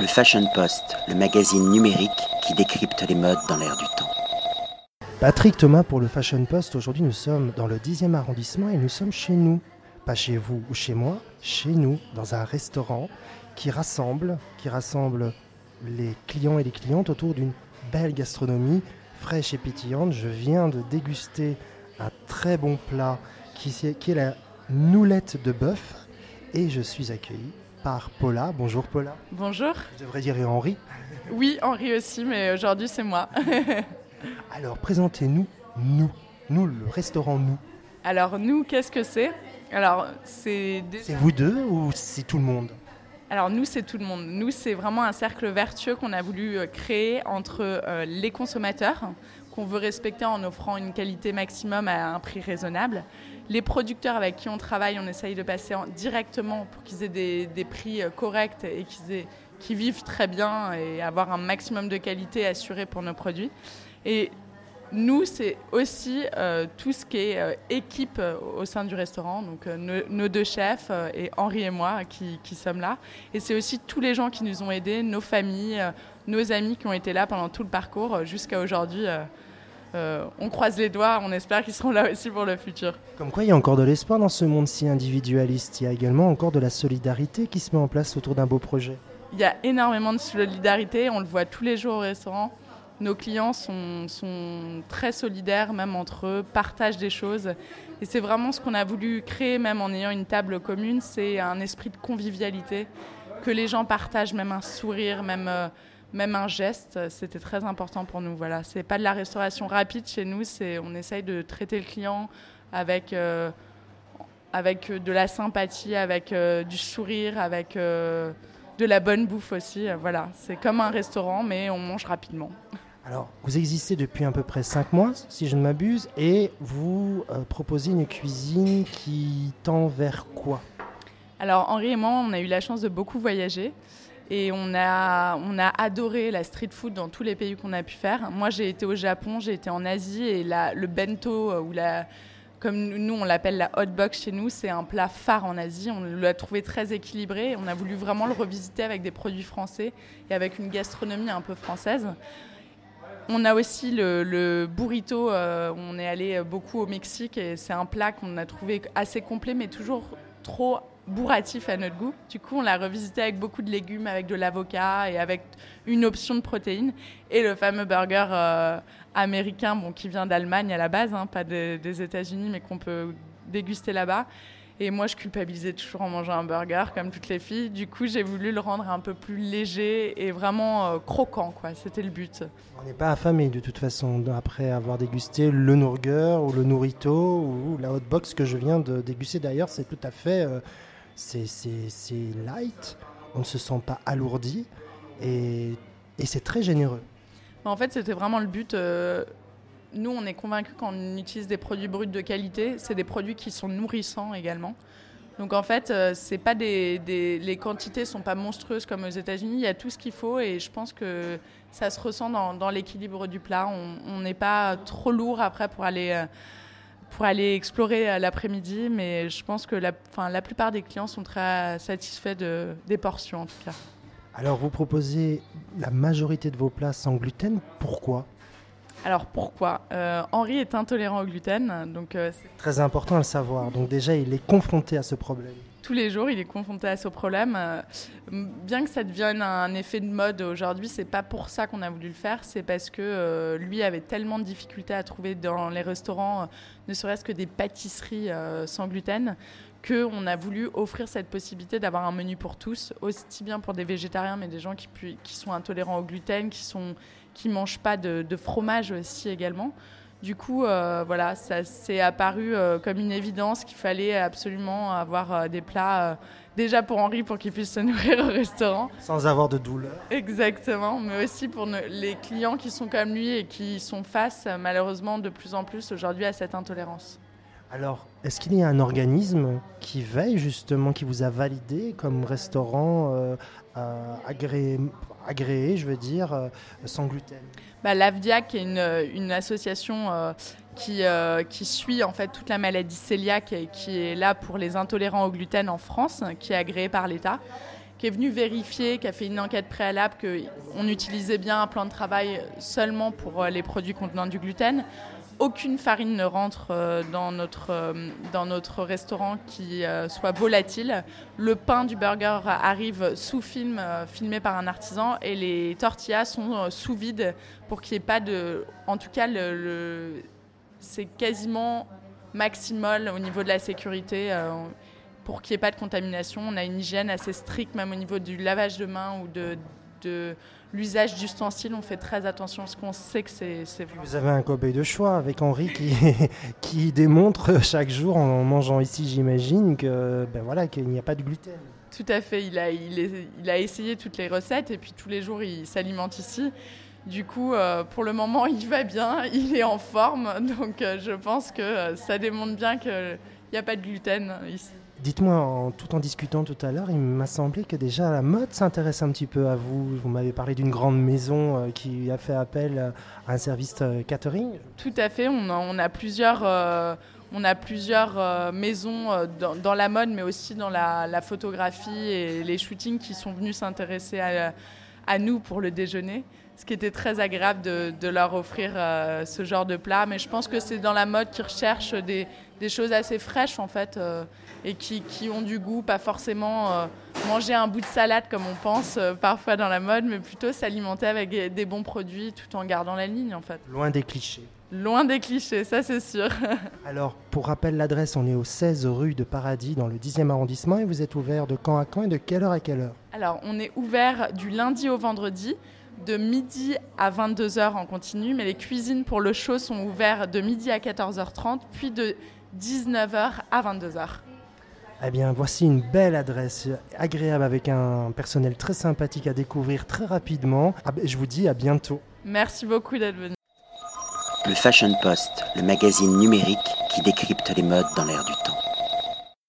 Le Fashion Post, le magazine numérique qui décrypte les modes dans l'air du temps. Patrick Thomas pour le Fashion Post. Aujourd'hui, nous sommes dans le 10e arrondissement et nous sommes chez nous. Pas chez vous ou chez moi, chez nous, dans un restaurant qui rassemble, qui rassemble les clients et les clientes autour d'une belle gastronomie fraîche et pétillante. Je viens de déguster un très bon plat qui, est la noulette de bœuf et je suis accueilli par Paula. Bonjour Paula. Bonjour. Je devrais dire Henri. Oui, Henri aussi, mais aujourd'hui c'est moi. Alors présentez-nous, nous, nous, le restaurant Nous. Alors nous, qu'est-ce que c'est? Alors c'est... C'est vous deux ou c'est tout le monde? Alors nous, c'est tout le monde. Nous, c'est vraiment un cercle vertueux qu'on a voulu euh, créer entre euh, les consommateurs, qu'on veut respecter en offrant une qualité maximum à un prix raisonnable, les producteurs avec qui on travaille, on essaye de passer directement pour qu'ils aient des, prix euh, corrects et qu'ils vivent très bien et avoir un maximum de qualité assurée pour nos produits. Et nous, c'est aussi euh, tout ce qui est euh, équipe au sein du restaurant, donc nos, deux chefs et Henri et moi qui sommes là. Et c'est aussi tous les gens qui nous ont aidés, nos familles, nos amis qui ont été là pendant tout le parcours jusqu'à aujourd'hui. Euh, on croise les doigts, on espère qu'ils seront là aussi pour le futur. Comme quoi, il y a encore de l'espoir dans ce monde si individualiste. Il y a également encore de la solidarité qui se met en place autour d'un beau projet. Il y a énormément de solidarité, on le voit tous les jours au restaurant. Nos clients sont, très solidaires, même entre eux, partagent des choses. Et c'est vraiment ce qu'on a voulu créer, même en ayant une table commune, c'est un esprit de convivialité, que les gens partagent même un sourire, même... Euh, même un geste, c'était très important pour nous. Voilà, c'est pas de la restauration rapide chez nous, c'est on essaye de traiter le client avec euh, avec de la sympathie, avec euh, du sourire, avec euh, de la bonne bouffe aussi. voilà, c'est comme un restaurant, mais on mange rapidement. Alors, vous existez depuis à peu près 5 mois, si je ne m'abuse, et vous proposez une cuisine qui tend vers quoi? Alors, Henri et moi, on a eu la chance de beaucoup voyager. Et on a, on a adoré la street food dans tous les pays qu'on a pu faire. Moi, j'ai été au Japon, j'ai été en Asie et la, le bento, euh, ou la, comme nous on l'appelle la hot box chez nous, c'est un plat phare en Asie. On l'a trouvé très équilibré. On a voulu vraiment le revisiter avec des produits français et avec une gastronomie un peu française. On a aussi le, le burrito. Euh, on est allé beaucoup au Mexique et c'est un plat qu'on a trouvé assez complet, mais toujours trop bourratif à notre goût. Du coup, on l'a revisité avec beaucoup de légumes, avec de l'avocat et avec une option de protéines. Et le fameux burger euh, américain, bon, qui vient d'Allemagne à la base, hein, pas des États-Unis, mais qu'on peut déguster là-bas. Et moi, je culpabilisais toujours en mangeant un burger, comme toutes les filles. Du coup, j'ai voulu le rendre un peu plus léger et vraiment euh, croquant, quoi. C'était le but. On n'est pas affamé de toute façon après avoir dégusté le Nourger ou le Nourrito ou la hot box que je viens de déguster. D'ailleurs, c'est tout à fait euh, c'est light, on ne se sent pas alourdi et, c'est très généreux. En fait, c'était vraiment le but. Euh, nous, on est convaincus quand on utilise des produits bruts de qualité, c'est des produits qui sont nourrissants également. Donc en fait, euh, c'est pas des, les quantités sont pas monstrueuses comme aux États-Unis. Il y a tout ce qu'il faut et je pense que ça se ressent dans, dans l'équilibre du plat. On n'est pas trop lourd après pour aller euh, pour aller explorer l'après-midi, mais je pense que la, la plupart des clients sont très satisfaits de, des portions en tout cas. Alors vous proposez la majorité de vos plats sans gluten, pourquoi? Alors pourquoi? Euh, Henri est intolérant au gluten, donc euh, c'est très important à le savoir. Donc déjà, il est confronté à ce problème tous les jours, il est confronté à ce problème. Euh, bien que ça devienne un effet de mode aujourd'hui, c'est pas pour ça qu'on a voulu le faire, c'est parce que euh, lui avait tellement de difficultés à trouver dans les restaurants, euh, ne serait-ce que des pâtisseries sans gluten, qu'on a voulu offrir cette possibilité d'avoir un menu pour tous, aussi bien pour des végétariens, mais des gens qui, sont intolérants au gluten, qui ne mangent pas de, de fromage aussi également. Du coup, euh, voilà, ça s'est apparu euh, comme une évidence qu'il fallait absolument avoir euh, des plats déjà pour Henri pour qu'il puisse se nourrir au restaurant. Sans avoir de douleur. Exactement, mais aussi pour les clients qui sont comme lui et qui sont face malheureusement de plus en plus aujourd'hui à cette intolérance. Alors, est-ce qu'il y a un organisme qui veille justement, qui vous a validé comme restaurant agréé, agréé, je veux dire, sans gluten? Bah, L'AVDIAC est une, association euh, qui, euh, qui, suit en fait toute la maladie cœliaque et qui est là pour les intolérants au gluten en France, qui est agréée par l'État. qui est venu vérifier, qui a fait une enquête préalable qu'on utilisait bien un plan de travail seulement pour les produits contenant du gluten aucune farine ne rentre euh, dans notre, euh, dans notre restaurant qui euh, soit volatile. Le pain du burger arrive sous film, filmé par un artisan, et les tortillas sont sous vide pour qu'il n'y ait pas de. En tout cas, c'est quasiment maximal au niveau de la sécurité. pour qu'il n'y ait pas de contamination, on a une hygiène assez stricte, même au niveau du lavage de mains ou de, de l'usage d'ustensiles, on fait très attention parce qu'on sait que c'est vrai. Vous avez un cobaye de choix avec Henri qui, qui démontre chaque jour en mangeant ici, j'imagine, que ben voilà, qu'il n'y a pas de gluten. Tout à fait, il a, il, a essayé toutes les recettes et puis tous les jours il s'alimente ici. Du coup, euh, pour le moment, il va bien, il est en forme, donc euh, je pense que euh, ça démontre bien qu'il n'y a pas de gluten ici. Dites-moi, tout en discutant tout à l'heure, il m'a semblé que déjà la mode s'intéresse un petit peu à vous. Vous m'avez parlé d'une grande maison euh, qui a fait appel à un service euh, catering. Tout à fait, on a, plusieurs, on a plusieurs euh, maisons dans, la mode, mais aussi dans la, photographie et les shootings qui sont venus s'intéresser à, nous pour le déjeuner ce qui était très agréable de, leur offrir ce genre de plat. Mais je pense que c'est dans la mode qu'ils recherchent des, des, choses assez fraîches en fait et qui, qui, ont du goût, pas forcément euh, manger un bout de salade comme on pense euh, parfois dans la mode, mais plutôt s'alimenter avec des bons produits tout en gardant la ligne en fait. Loin des clichés. Loin des clichés, ça c'est sûr. Alors, pour rappel l'adresse, on est au 16 rue de Paradis dans le 10e arrondissement et vous êtes ouvert de quand à quand et de quelle heure à quelle heure? Alors, on est ouvert du lundi au vendredi de midi à 22h en continu, mais les cuisines pour le show sont ouvertes de midi à 14h30, puis de 19h à 22h. Eh bien, voici une belle adresse agréable avec un personnel très sympathique à découvrir très rapidement. Ah ben, je vous dis à bientôt. Merci beaucoup d'être venu. Le Fashion Post, le magazine numérique qui décrypte les modes dans l'air du temps.